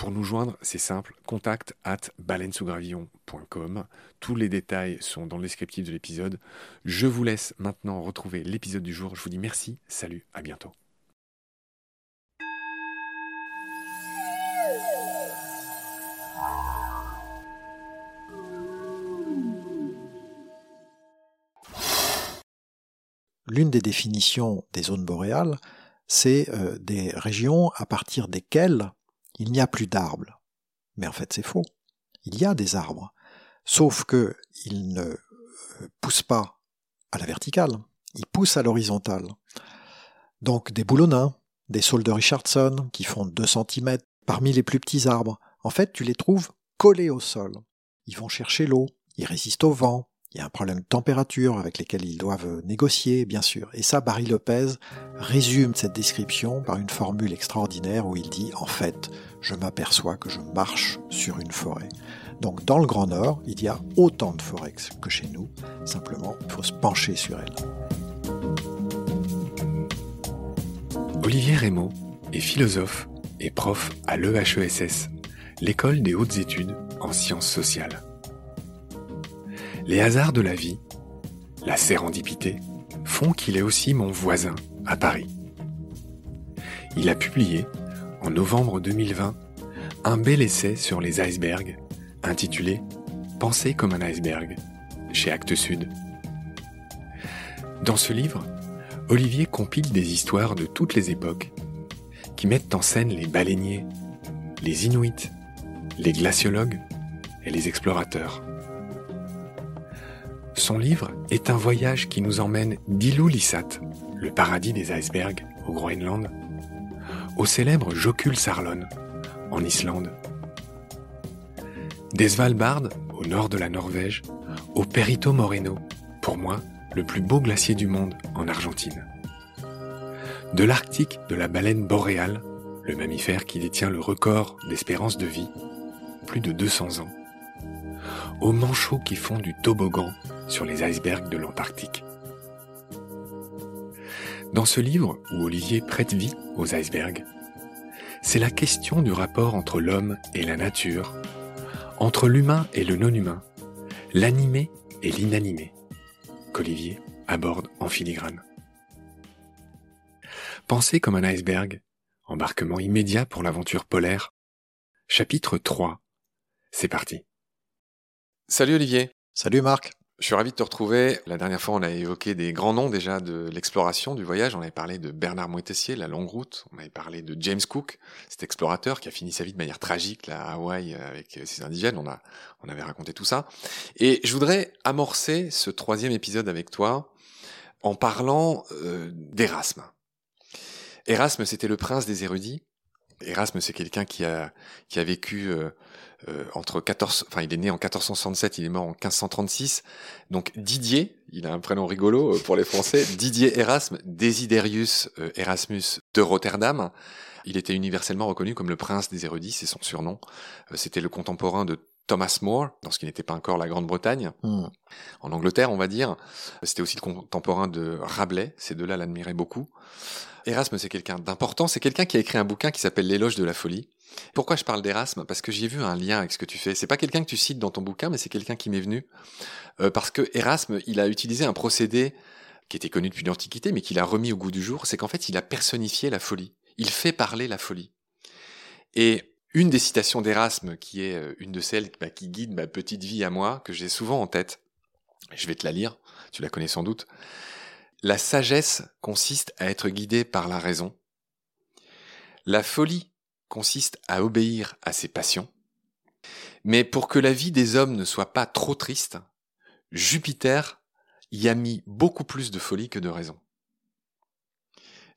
Pour nous joindre, c'est simple, contact at baleinesougravillon.com. Tous les détails sont dans le descriptif de l'épisode. Je vous laisse maintenant retrouver l'épisode du jour. Je vous dis merci, salut, à bientôt. L'une des définitions des zones boréales, c'est euh, des régions à partir desquelles il n'y a plus d'arbres. Mais en fait, c'est faux. Il y a des arbres. Sauf que ils ne euh, poussent pas à la verticale. Ils poussent à l'horizontale. Donc, des boulonnins, des saules de Richardson, qui font 2 cm, parmi les plus petits arbres. En fait, tu les trouves collés au sol. Ils vont chercher l'eau. Ils résistent au vent. Il y a un problème de température avec lesquels ils doivent négocier, bien sûr. Et ça, Barry Lopez résume cette description par une formule extraordinaire où il dit, en fait, je m'aperçois que je marche sur une forêt. Donc dans le Grand Nord, il y a autant de forêts que chez nous. Simplement, il faut se pencher sur elles. Olivier Rémaud est philosophe et prof à l'EHESS, l'école des hautes études en sciences sociales. Les hasards de la vie, la sérendipité, font qu'il est aussi mon voisin à Paris. Il a publié, en novembre 2020, un bel essai sur les icebergs, intitulé Penser comme un iceberg, chez Actes Sud. Dans ce livre, Olivier compile des histoires de toutes les époques qui mettent en scène les baleiniers, les inuits, les glaciologues et les explorateurs. Son livre est un voyage qui nous emmène d'Ilulissat, le paradis des icebergs au Groenland, au célèbre Jokul Sarlon, en Islande, des Svalbard, au nord de la Norvège, au Perito Moreno, pour moi, le plus beau glacier du monde en Argentine. De l'Arctique de la baleine boréale, le mammifère qui détient le record d'espérance de vie, plus de 200 ans, aux manchots qui font du toboggan sur les icebergs de l'Antarctique. Dans ce livre, où Olivier prête vie aux icebergs, c'est la question du rapport entre l'homme et la nature, entre l'humain et le non-humain, l'animé et l'inanimé, qu'Olivier aborde en filigrane. Pensez comme un iceberg, embarquement immédiat pour l'aventure polaire. Chapitre 3. C'est parti. Salut Olivier. Salut Marc. Je suis ravi de te retrouver. La dernière fois, on a évoqué des grands noms déjà de l'exploration, du voyage. On avait parlé de Bernard Moitessier, la longue route. On avait parlé de James Cook, cet explorateur qui a fini sa vie de manière tragique là, à Hawaï avec ses indigènes. On, a, on avait raconté tout ça. Et je voudrais amorcer ce troisième épisode avec toi en parlant euh, d'Erasme. Erasme, c'était le prince des érudits. Erasme, c'est quelqu'un qui a, qui a vécu euh, euh, entre 14, enfin il est né en 1467, il est mort en 1536. Donc Didier, il a un prénom rigolo euh, pour les Français, Didier Erasme, Desiderius euh, Erasmus de Rotterdam. Il était universellement reconnu comme le prince des érudits, c'est son surnom. C'était le contemporain de Thomas More, dans ce qui n'était pas encore la Grande-Bretagne, hmm. en Angleterre, on va dire. C'était aussi le contemporain de Rabelais, ces deux-là l'admiraient beaucoup. Erasme, c'est quelqu'un d'important, c'est quelqu'un qui a écrit un bouquin qui s'appelle L'éloge de la folie. Pourquoi je parle d'Erasme? Parce que j'ai vu un lien avec ce que tu fais. C'est pas quelqu'un que tu cites dans ton bouquin, mais c'est quelqu'un qui m'est venu. Euh, parce que Erasme, il a utilisé un procédé qui était connu depuis l'Antiquité, mais qu'il a remis au goût du jour. C'est qu'en fait, il a personnifié la folie. Il fait parler la folie. Et une des citations d'Erasme, qui est euh, une de celles bah, qui guide ma petite vie à moi, que j'ai souvent en tête, je vais te la lire, tu la connais sans doute. La sagesse consiste à être guidé par la raison. La folie consiste à obéir à ses passions. Mais pour que la vie des hommes ne soit pas trop triste, Jupiter y a mis beaucoup plus de folie que de raison.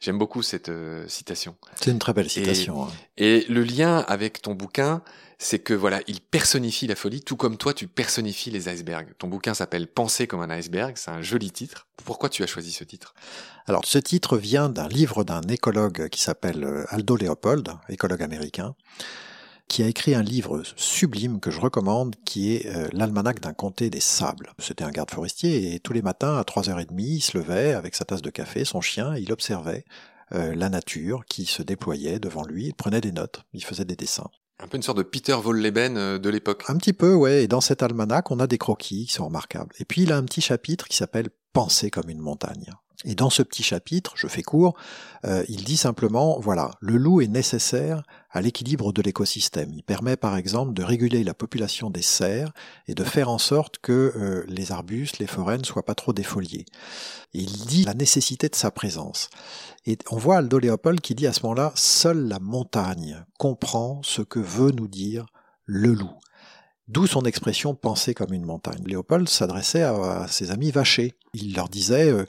J'aime beaucoup cette euh, citation. C'est une très belle citation. Hein. Et, le lien avec ton bouquin, c'est que voilà, il personnifie la folie, tout comme toi, tu personnifies les icebergs. Ton bouquin s'appelle Penser comme un iceberg. C'est un joli titre. Pourquoi tu as choisi ce titre? Alors, ce titre vient d'un livre d'un écologue qui s'appelle euh, Aldo Leopold, écologue américain, qui a écrit un livre sublime que je recommande, qui est euh, l'almanach d'un comté des sables. C'était un garde forestier et tous les matins à 3h30, il se levait avec sa tasse de café, son chien, il observait euh, la nature qui se déployait devant lui, il prenait des notes, il faisait des dessins. Un peu une sorte de Peter Volleben euh, de l'époque. Un petit peu, ouais. Et dans cet almanach, on a des croquis qui sont remarquables. Et puis il a un petit chapitre qui s'appelle Penser comme une montagne. Et dans ce petit chapitre, je fais court, euh, il dit simplement, voilà, le loup est nécessaire à l'équilibre de l'écosystème. Il permet par exemple de réguler la population des cerfs et de faire en sorte que euh, les arbustes, les forêts ne soient pas trop défoliés. Il dit la nécessité de sa présence. Et on voit Aldo Léopold qui dit à ce moment-là, seule la montagne comprend ce que veut nous dire le loup. D'où son expression penser comme une montagne. Léopold s'adressait à, ses amis vachés. Il leur disait, euh,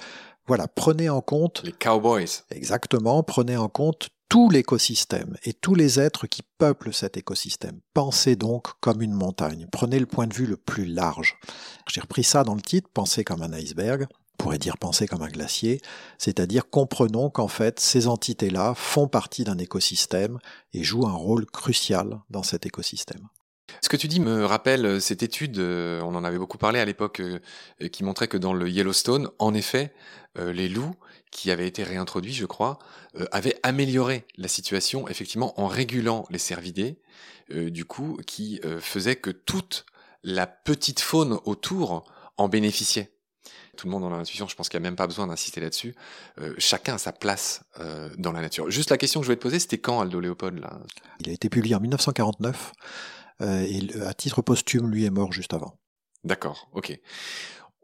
voilà, prenez en compte... Les cowboys. Exactement, prenez en compte tout l'écosystème et tous les êtres qui peuplent cet écosystème. Pensez donc comme une montagne. Prenez le point de vue le plus large. J'ai repris ça dans le titre, Pensez comme un iceberg. On pourrait dire penser comme un glacier, c'est-à-dire comprenons qu'en fait ces entités-là font partie d'un écosystème et jouent un rôle crucial dans cet écosystème. Ce que tu dis me rappelle euh, cette étude, euh, on en avait beaucoup parlé à l'époque, euh, qui montrait que dans le Yellowstone, en effet, les loups qui avaient été réintroduits, je crois, avaient amélioré la situation, effectivement, en régulant les cervidés, du coup, qui faisait que toute la petite faune autour en bénéficiait. Tout le monde en a l'intuition, je pense qu'il n'y a même pas besoin d'insister là-dessus. chacun a sa place dans la nature. Juste la question que je voulais te poser, c'était quand Aldo Léopold là? Il a été publié en 1949. Euh, et à titre posthume, lui est mort juste avant. D'accord, ok.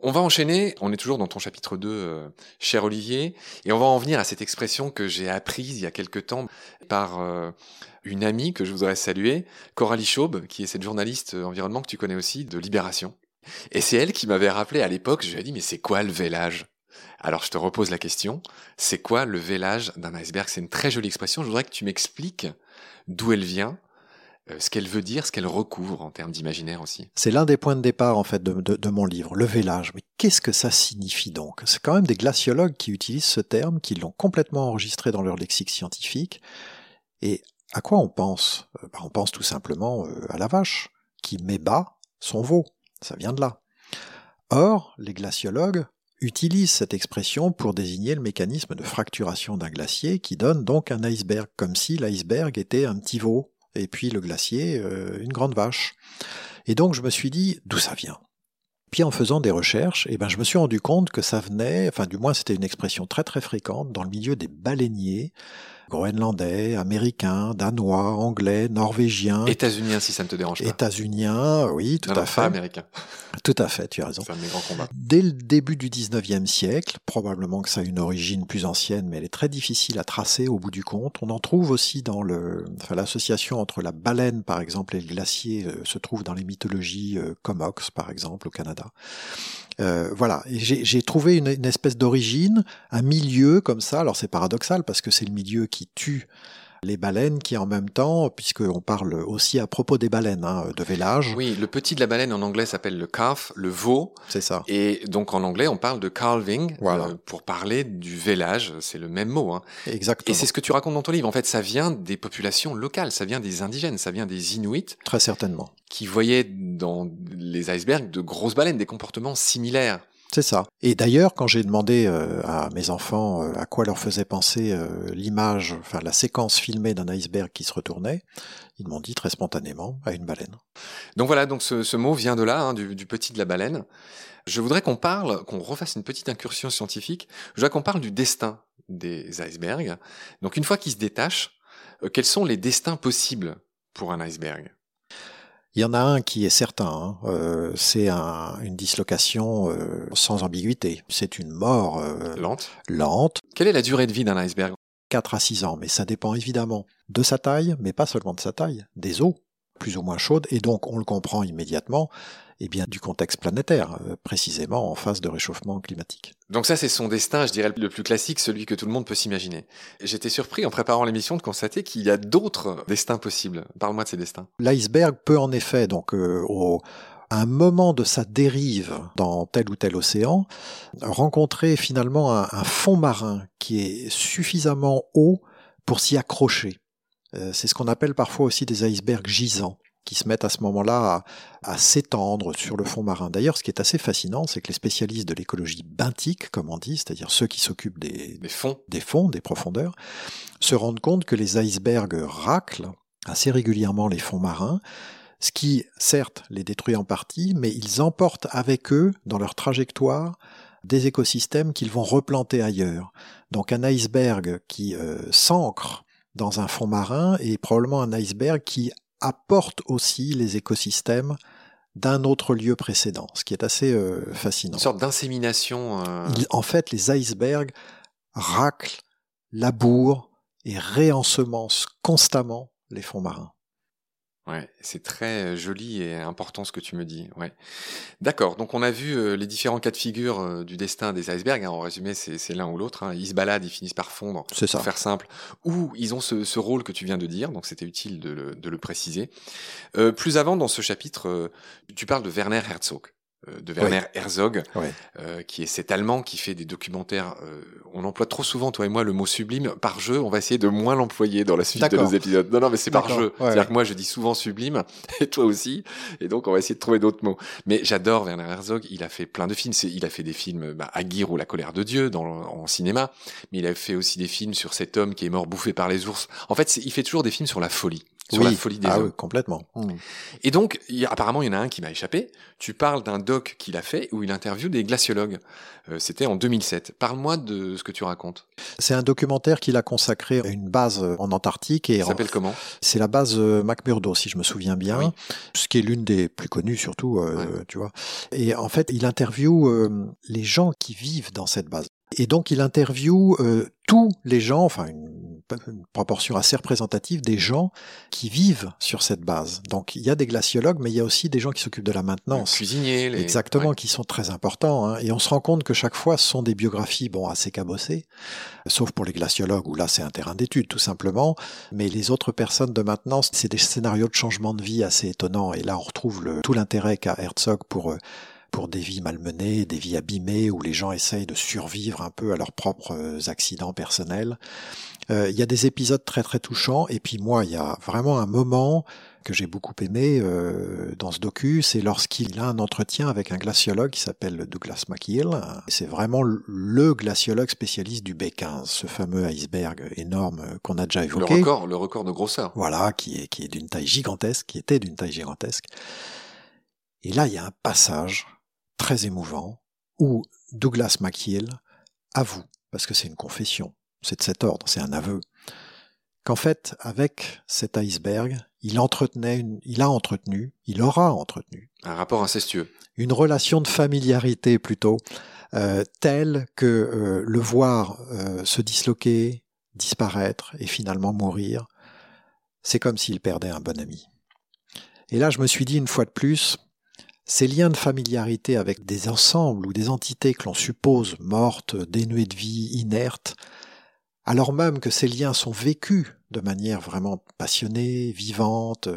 On va enchaîner, on est toujours dans ton chapitre 2, euh, cher Olivier, et on va en venir à cette expression que j'ai apprise il y a quelque temps par euh, une amie que je voudrais saluer, Coralie Chaube, qui est cette journaliste environnement que tu connais aussi, de Libération. Et c'est elle qui m'avait rappelé à l'époque, je lui ai dit, mais c'est quoi le vélage? Alors je te repose la question, c'est quoi le vélage d'un iceberg? C'est une très jolie expression, je voudrais que tu m'expliques d'où elle vient, ce qu'elle veut dire, ce qu'elle recouvre en termes d'imaginaire aussi. C'est l'un des points de départ en fait de, mon livre, le vélage. Mais qu'est-ce que ça signifie donc? C'est quand même des glaciologues qui utilisent ce terme, qui l'ont complètement enregistré dans leur lexique scientifique. Et à quoi on pense? Euh, bah, On pense tout simplement euh, à la vache, qui met bas son veau. Ça vient de là. Or, les glaciologues utilisent cette expression pour désigner le mécanisme de fracturation d'un glacier qui donne donc un iceberg, comme si l'iceberg était un petit veau et puis le glacier, euh, une grande vache. Et donc je me suis dit, d'où ça vient? Puis en faisant des recherches, eh ben, je me suis rendu compte que ça venait, enfin du moins c'était une expression très très fréquente dans le milieu des baleiniers, groenlandais, américains, danois, anglais, norvégiens. États-uniens, si ça ne te dérange pas. États-uniens, oui, tout non, à non, fait. Pas américains. Tout à fait, tu as raison. C'est un de mes grands combats. Dès le début du 19e siècle, probablement que ça a une origine plus ancienne, mais elle est très difficile à tracer au bout du compte. On en trouve aussi dans le, enfin, l'association entre la baleine, par exemple, et le glacier euh, se trouve dans les mythologies euh, Comox, par exemple, au Canada. Euh, voilà, j'ai trouvé une espèce d'origine, un milieu comme ça. Alors c'est paradoxal parce que c'est le milieu qui tue les baleines qui en même temps, puisqu'on parle aussi à propos des baleines, hein, de vélage, Oui, le petit de la baleine en anglais s'appelle le calf, le veau. c'est ça. Et donc en anglais, on parle de calving Voilà. euh, pour parler du vélage. C'est le même mot. Hein. Exactement. Et c'est ce que tu racontes dans ton livre. En fait, ça vient des populations locales, ça vient des indigènes, ça vient des Inuits Très certainement. qui voyaient dans les icebergs de grosses baleines, des comportements similaires. C'est ça. Et d'ailleurs, quand j'ai demandé euh, à mes enfants euh, à quoi leur faisait penser euh, l'image, enfin la séquence filmée d'un iceberg qui se retournait, ils m'ont dit très spontanément à une baleine. Donc voilà, donc ce, mot vient de là, hein, du, du petit de la baleine. Je voudrais qu'on parle, qu'on refasse une petite incursion scientifique. Je voudrais qu'on parle du destin des icebergs. Donc une fois qu'ils se détachent, quels sont les destins possibles pour un iceberg? Il y en a un qui est certain, hein, euh, c'est un- une dislocation euh, sans ambiguïté. C'est une mort euh, Lente. lente, Quelle est la durée de vie d'un iceberg? 4 à 6 ans, mais ça dépend évidemment de sa taille, mais pas seulement de sa taille, des eaux plus ou moins chaudes, et donc on le comprend immédiatement, et bien du contexte planétaire, euh, précisément en phase de réchauffement climatique. Donc ça, c'est son destin, je dirais, le plus classique, celui que tout le monde peut s'imaginer. J'étais surpris en préparant l'émission de constater qu'il y a d'autres destins possibles. Parle-moi de ces destins. L'iceberg peut en effet, donc euh, au, à un moment de sa dérive dans tel ou tel océan, rencontrer finalement un, un fond marin qui est suffisamment haut pour s'y accrocher. Euh, c'est ce qu'on appelle parfois aussi des icebergs gisants qui se mettent à ce moment-là à, à s'étendre sur le fond marin. D'ailleurs, ce qui est assez fascinant, c'est que les spécialistes de l'écologie benthique, comme on dit, c'est-à-dire ceux qui s'occupent des, Des fonds. des fonds, des profondeurs, se rendent compte que les icebergs raclent assez régulièrement les fonds marins, ce qui, certes, les détruit en partie, mais ils emportent avec eux, dans leur trajectoire, des écosystèmes qu'ils vont replanter ailleurs. Donc un iceberg qui euh, s'ancre dans un fond marin est probablement un iceberg qui apporte aussi les écosystèmes d'un autre lieu précédent, ce qui est assez euh, fascinant. Une sorte d'insémination. euh, en fait, les icebergs raclent, labourent et réensemencent constamment les fonds marins. Ouais, c'est très euh, joli et important ce que tu me dis. Ouais. D'accord. Donc on a vu euh, les différents cas de figure euh, du destin des icebergs. hein. En résumé, c'est l'un ou l'autre. hein. Ils se baladent, ils finissent par fondre. C'est ça. Pour faire simple, ou ils ont ce, ce rôle que tu viens de dire, donc c'était utile de le, de le préciser. Euh, plus avant dans ce chapitre, tu parles de Werner Herzog, de Werner Herzog, euh, qui est cet Allemand qui fait des documentaires. euh, on emploie trop souvent, toi et moi, le mot sublime par jeu. On va essayer de moins l'employer dans la suite de nos épisodes. Non, non, mais c'est par jeu. Ouais, C'est-à-dire que moi, je dis souvent sublime, et toi aussi, et donc on va essayer de trouver d'autres mots. Mais j'adore Werner Herzog. Il a fait plein de films. Il a fait des films, bah, Aguirre ou La colère de Dieu dans, en cinéma, mais il a fait aussi des films sur cet homme qui est mort bouffé par les ours. En fait, il fait toujours des films sur la folie, sur la folie des ah hommes. oui, complètement. Hmm. Et donc, il y a- apparemment, il y en a un qui m'a échappé. Tu parles d'un doc qu'il a fait où il interviewe des glaciologues. Euh, C'était en 2007. Parle-moi de ce que tu racontes. C'est un documentaire qu'il a consacré à une base euh, en Antarctique et Ça s'appelle comment? C'est la base euh, McMurdo, si je me souviens bien, Oui. ce qui est l'une des plus connues surtout, euh, tu vois. Et en fait, il interviewe euh, les gens qui vivent dans cette base. Et donc, il interviewe euh, tous les gens, enfin une, une proportion assez représentative des gens qui vivent sur cette base. Donc, il y a des glaciologues, mais il y a aussi des gens qui s'occupent de la Les maintenance. cuisiniers, les... Exactement, Ouais. qui sont très importants. hein. Et on se rend compte que chaque fois, ce sont des biographies bon assez cabossées, sauf pour les glaciologues où là c'est un terrain d'étude tout simplement. Mais les autres personnes de maintenance, c'est des scénarios de changement de vie assez étonnants. Et là, on retrouve le, tout l'intérêt qu'a Herzog pour euh, pour des vies malmenées, des vies abîmées, où les gens essayent de survivre un peu à leurs propres euh, accidents personnels. Euh, Il y a des épisodes très très touchants, et puis moi, il y a vraiment un moment que j'ai beaucoup aimé euh, dans ce docu, c'est lorsqu'il a un entretien avec un glaciologue qui s'appelle Douglas McKeel. C'est vraiment le glaciologue spécialiste du B15, ce fameux iceberg énorme qu'on a déjà Le évoqué. record, le record de grosseur. Voilà, qui est, qui est d'une taille gigantesque, qui était d'une taille gigantesque. Et là, il y a un passage très émouvant, où Douglas McKeel avoue, parce que c'est une confession, c'est de cet ordre, c'est un aveu, qu'en fait, avec cet iceberg, il entretenait, il a entretenu, il aura entretenu. Un rapport incestueux. Une relation de familiarité plutôt, euh, telle que euh, le voir euh, se disloquer, disparaître et finalement mourir, c'est comme s'il perdait un bon ami. Et là, je me suis dit une fois de plus, ces liens de familiarité avec des ensembles ou des entités que l'on suppose mortes, dénuées de vie, inertes, alors même que ces liens sont vécus de manière vraiment passionnée, vivante,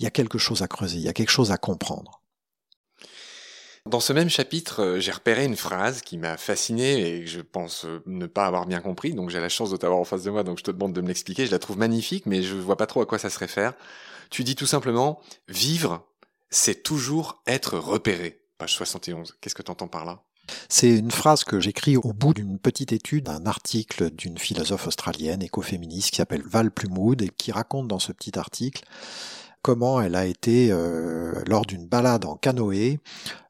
il y a quelque chose à creuser, il y a quelque chose à comprendre. Dans ce même chapitre, euh, j'ai repéré une phrase qui m'a fasciné et que je pense euh, ne pas avoir bien compris, donc j'ai la chance de t'avoir en face de moi, donc je te demande de me l'expliquer. Je la trouve magnifique, mais je vois pas trop à quoi ça se réfère. Tu dis tout simplement, vivre, c'est toujours être repéré. Page 71. Qu'est-ce que tu entends par là? C'est une phrase que j'écris au bout d'une petite étude d'un article d'une philosophe australienne écoféministe qui s'appelle Val Plumwood et qui raconte dans ce petit article comment elle a été, euh, lors d'une balade en canoë,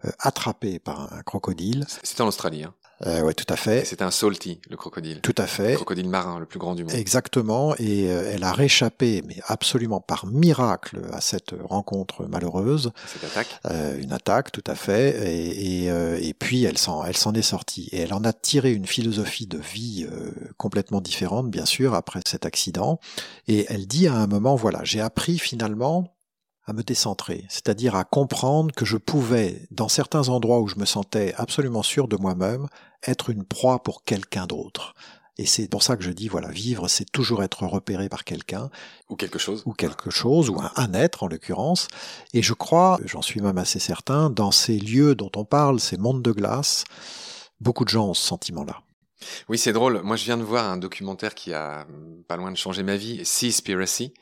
euh, attrapée par un crocodile. C'est en Australie. Hein. Euh, oui, tout à fait. C'est un salty, le crocodile. Tout à fait. Le crocodile marin, le plus grand du monde. Exactement. Et euh, elle a réchappé, mais absolument par miracle, à cette rencontre malheureuse. Cette attaque. Euh, une attaque, tout à fait. Et, et, euh, et puis elle s'en, elle s'en est sortie. Et elle en a tiré une philosophie de vie complètement différente, bien sûr, après cet accident. Et elle dit à un moment, voilà, j'ai appris finalement à me décentrer, c'est-à-dire à comprendre que je pouvais, dans certains endroits où je me sentais absolument sûr de moi-même, être une proie pour quelqu'un d'autre. Et c'est pour ça que je dis, voilà, vivre, c'est toujours être repéré par quelqu'un. Ou quelque chose. Ou quelque chose, ou un, être en l'occurrence. Et je crois, j'en suis même assez certain, dans ces lieux dont on parle, ces mondes de glace, beaucoup de gens ont ce sentiment-là. Oui, c'est drôle. Moi, je viens de voir un documentaire qui a pas loin de changer ma vie, Seaspiracy,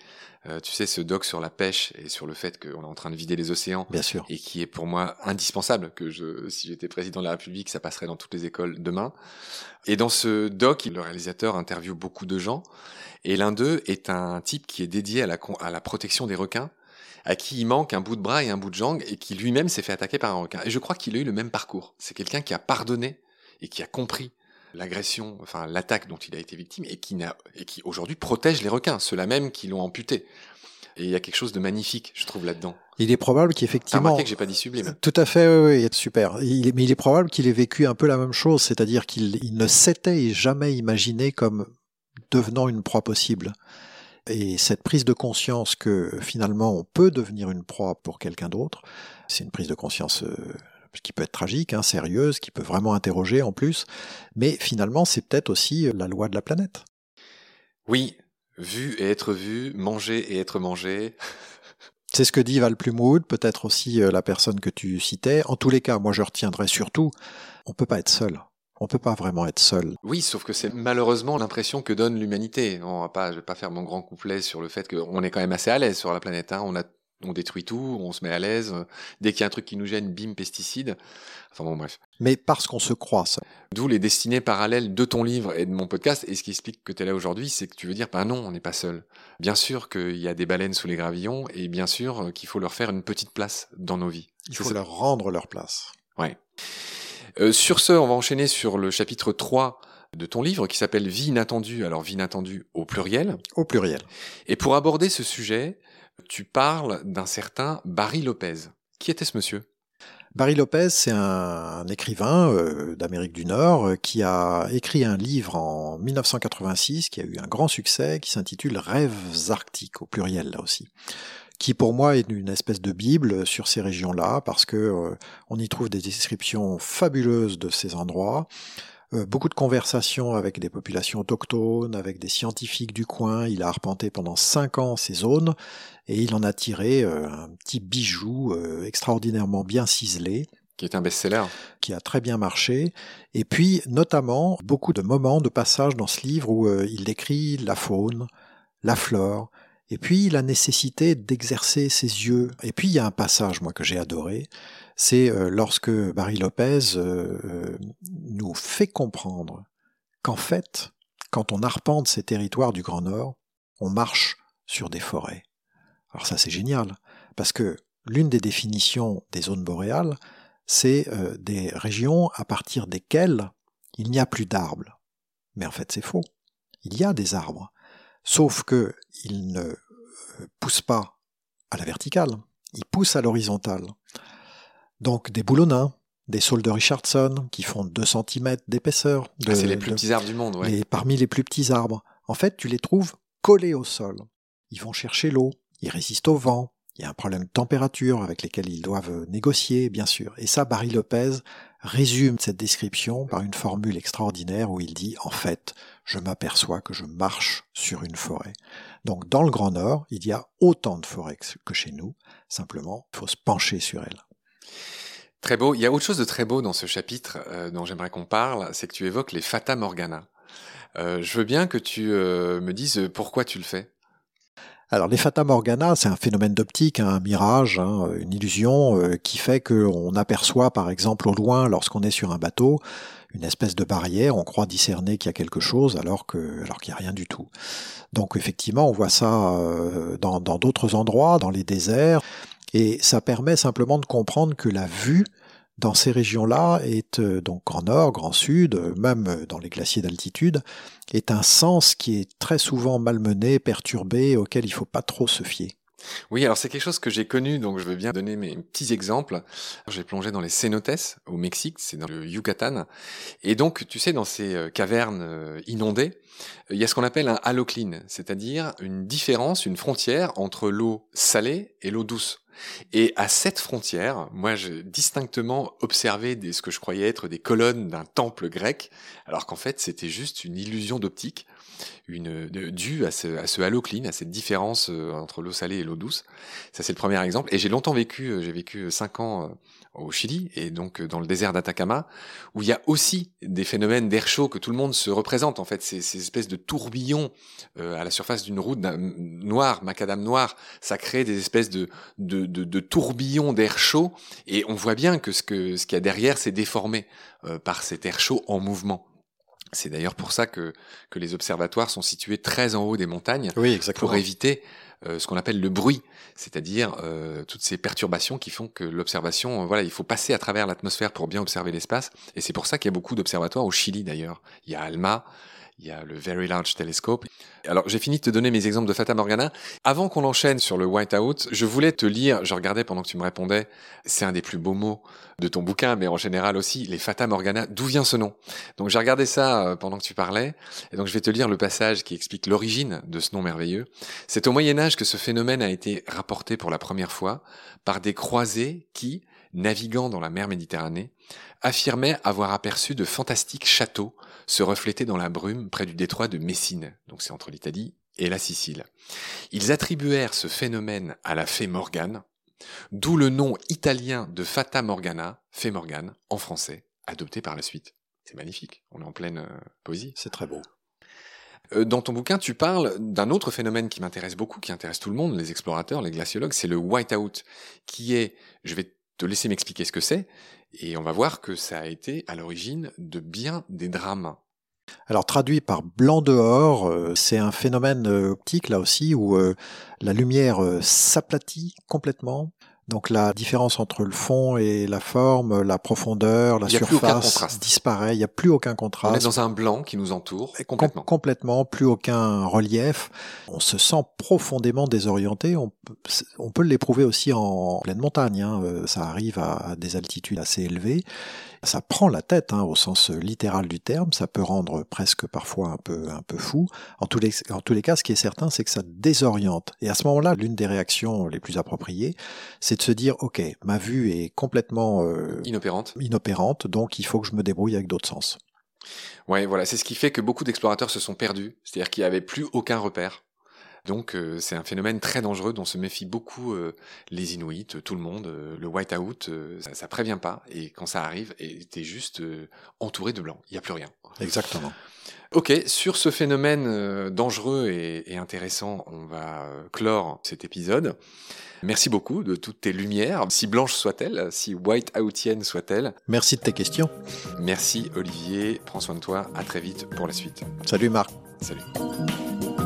euh, tu sais, ce doc sur la pêche et sur le fait qu'on est en train de vider les océans. Bien sûr. Et qui est pour moi indispensable, que je, si j'étais président de la République, ça passerait dans toutes les écoles demain. Et dans ce doc, le réalisateur interviewe beaucoup de gens. Et l'un d'eux est un type qui est dédié à la, à la protection des requins à qui il manque un bout de bras et un bout de jambe et qui lui-même s'est fait attaquer par un requin. Et je crois qu'il a eu le même parcours. C'est quelqu'un qui a pardonné et qui a compris l'agression, enfin l'attaque dont il a été victime et qui, n'a, et qui aujourd'hui protège les requins, ceux-là même qui l'ont amputé. Et il y a quelque chose de magnifique, je trouve, là-dedans. Il est probable qu'effectivement. que j'ai pas dit sublime. Tout à fait, oui, oui super. Il mais il est probable qu'il ait vécu un peu la même chose, c'est-à-dire qu'il il ne s'était jamais imaginé comme devenant une proie possible. Et cette prise de conscience que finalement on peut devenir une proie pour quelqu'un d'autre, c'est une prise de conscience euh, qui peut être tragique, hein, sérieuse, qui peut vraiment interroger en plus, mais finalement c'est peut-être aussi la loi de la planète. Oui, vu et être vu, manger et être mangé. C'est ce que dit Val Plumwood, peut-être aussi euh, la personne que tu citais. En tous les cas, moi je retiendrai surtout, on peut pas être seul. On peut pas vraiment être seul. Oui, sauf que c'est malheureusement l'impression que donne l'humanité. On va pas, je vais pas faire mon grand couplet sur le fait qu'on est quand même assez à l'aise sur la planète. Hein. On a on détruit tout, on se met à l'aise. Dès qu'il y a un truc qui nous gêne, bim, pesticides. Enfin bon, bref. Mais parce qu'on se croit, ça. D'où les destinées parallèles de ton livre et de mon podcast. Et ce qui explique que tu es là aujourd'hui, c'est que tu veux dire, bah non, on n'est pas seul. Bien sûr qu'il y a des baleines sous les gravillons et bien sûr qu'il faut leur faire une petite place dans nos vies. Il faut leur rendre leur place. Ouais. Euh, sur ce, on va enchaîner sur le chapitre 3 de ton livre qui s'appelle Vie inattendue. Alors, vie inattendue au pluriel. Au pluriel. Et pour aborder ce sujet, tu parles d'un certain Barry Lopez. Qui était ce monsieur? Barry Lopez, c'est un, écrivain euh, d'Amérique du Nord euh, qui a écrit un livre en 1986 qui a eu un grand succès, qui s'intitule Rêves arctiques, au pluriel là aussi. Qui pour moi est une espèce de bible sur ces régions-là parce que euh, on y trouve des descriptions fabuleuses de ces endroits, beaucoup de conversations avec des populations autochtones, avec des scientifiques du coin. Il a arpenté pendant cinq ans ces zones et il en a tiré euh, un petit bijou euh, extraordinairement bien ciselé. Qui est un best-seller. Qui a très bien marché. Et puis, notamment, beaucoup de moments, de passages dans ce livre où il décrit la faune, la flore, et puis la nécessité d'exercer ses yeux. Et puis il y a un passage, moi, que j'ai adoré, c'est euh, lorsque Barry Lopez euh, euh, nous fait comprendre qu'en fait, quand on arpente ces territoires du Grand Nord, on marche sur des forêts. Alors ça c'est génial, parce que l'une des définitions des zones boréales, c'est des régions à partir desquelles il n'y a plus d'arbres. Mais en fait, c'est faux. Il y a des arbres, sauf que ils ne euh, poussent pas à la verticale, ils poussent à l'horizontale. Donc des boulonnins, des saules de Richardson qui font 2 cm d'épaisseur. Ah, c'est les plus petits arbres du monde, ouais. parmi les plus petits arbres. En fait, tu les trouves collés au sol. Ils vont chercher l'eau, ils résistent au vent, il y a un problème de température avec lesquels ils doivent négocier, bien sûr. Et ça, Barry Lopez résume cette description par une formule extraordinaire où il dit, en fait, je m'aperçois que je marche sur une forêt. Donc, dans le Grand Nord, il y a autant de forêts que chez nous. Simplement, il faut se pencher sur elles. Très beau. Il y a autre chose de très beau dans ce chapitre euh, dont j'aimerais qu'on parle, c'est que tu évoques les Fata Morgana. Euh, je veux bien que tu euh, me dises pourquoi tu le fais. Alors les Fata Morgana, c'est un phénomène d'optique, hein, un mirage, hein, une illusion euh, qui fait qu'on aperçoit par exemple au loin, lorsqu'on est sur un bateau, une espèce de barrière, on croit discerner qu'il y a quelque chose alors qu'il n'y a rien du tout. Donc effectivement, on voit ça euh, dans d'autres endroits, dans les déserts, et ça permet simplement de comprendre que la vue dans ces régions-là est euh, donc grand nord, grand sud, euh, même euh, dans les glaciers d'altitude, est un sens qui est très souvent malmené, perturbé, auquel il faut pas trop se fier. Oui, alors c'est quelque chose que j'ai connu, donc je veux bien donner mes petits exemples. J'ai plongé dans les cénotes au Mexique, c'est dans le Yucatan, et donc tu sais dans ces cavernes inondées, il y a ce qu'on appelle un halocline, c'est-à-dire une différence, une frontière entre l'eau salée et l'eau douce. Et à cette frontière, moi, j'ai distinctement observé des, ce que je croyais être des colonnes d'un temple grec, alors qu'en fait, c'était juste une illusion d'optique, une due à ce, à ce halocline, à cette différence euh, entre l'eau salée et l'eau douce. Ça, c'est le premier exemple. Et j'ai longtemps vécu, euh, j'ai vécu cinq ans euh, au Chili et donc dans le désert d'Atacama, où il y a aussi des phénomènes d'air chaud que tout le monde se représente. En fait, ces, ces espèces de tourbillons à la surface d'une route noire, macadam noir, ça crée des espèces de, de, de, de tourbillons d'air chaud, et on voit bien que ce que ce qu'il y a derrière, c'est déformé par cet air chaud en mouvement. C'est d'ailleurs pour ça que, que les observatoires sont situés très en haut des montagnes, oui, pour éviter euh, ce qu'on appelle le bruit, c'est-à-dire euh, toutes ces perturbations qui font que l'observation, euh, voilà, il faut passer à travers l'atmosphère pour bien observer l'espace. Et c'est pour ça qu'il y a beaucoup d'observatoires au Chili d'ailleurs. Il y a Alma, il y a le Very Large Telescope. Alors j'ai fini de te donner mes exemples de Fata Morgana. Avant qu'on enchaîne sur le Whiteout, je voulais te lire, je regardais pendant que tu me répondais, c'est un des plus beaux mots de ton bouquin, mais en général aussi, les Fata Morgana, d'où vient ce nom? Donc j'ai regardé ça euh, pendant que tu parlais, et donc je vais te lire le passage qui explique l'origine de ce nom merveilleux. C'est au Moyen Âge que ce phénomène a été rapporté pour la première fois par des croisés qui, naviguant dans la mer Méditerranée, affirmaient avoir aperçu de fantastiques châteaux se refléter dans la brume près du détroit de Messine, donc c'est entre l'Italie et la Sicile. Ils attribuèrent ce phénomène à la fée Morgane, d'où le nom italien de Fata Morgana, fée Morgane, en français, adopté par la suite. C'est magnifique, on est en pleine euh, poésie. C'est très beau. Euh, dans ton bouquin, tu parles d'un autre phénomène qui m'intéresse beaucoup, qui intéresse tout le monde, les explorateurs, les glaciologues, c'est le whiteout, qui est, je vais te laisser m'expliquer ce que c'est, et on va voir que ça a été à l'origine de bien des drames. Alors traduit par blanc dehors, euh, c'est un phénomène euh, optique là aussi où euh, la lumière s'aplatit complètement donc la différence entre le fond et la forme, la profondeur, la surface disparaît. Il n'y a plus aucun contraste. On est dans un blanc qui nous entoure. complètement. complètement, plus aucun relief. On se sent profondément désorienté. On peut, on peut l'éprouver aussi en pleine montagne. Hein. Euh, ça arrive à, des altitudes assez élevées. Ça prend la tête, hein, au sens littéral du terme. Ça peut rendre presque parfois un peu, un peu fou. En tous les, en tous les cas, ce qui est certain, c'est que ça désoriente. Et à ce moment-là, l'une des réactions les plus appropriées, c'est de se dire, ok, ma vue est complètement euh, inopérante. inopérante, donc il faut que je me débrouille avec d'autres sens. Ouais, voilà, c'est ce qui fait que beaucoup d'explorateurs se sont perdus, c'est-à-dire qu'il n'y avait plus aucun repère. Donc euh, c'est un phénomène très dangereux dont se méfient beaucoup euh, les Inuits, tout le monde. le whiteout, ça, ça prévient pas, et quand ça arrive, t'es juste entouré de blanc, il n'y a plus rien. Exactement. Ok, sur ce phénomène dangereux et, et, intéressant, on va clore cet épisode. Merci beaucoup de toutes tes lumières, si blanches soient-elles, si white-outiennes soient-elles. Merci de tes questions. Merci Olivier, prends soin de toi, à très vite pour la suite. Salut Marc. Salut.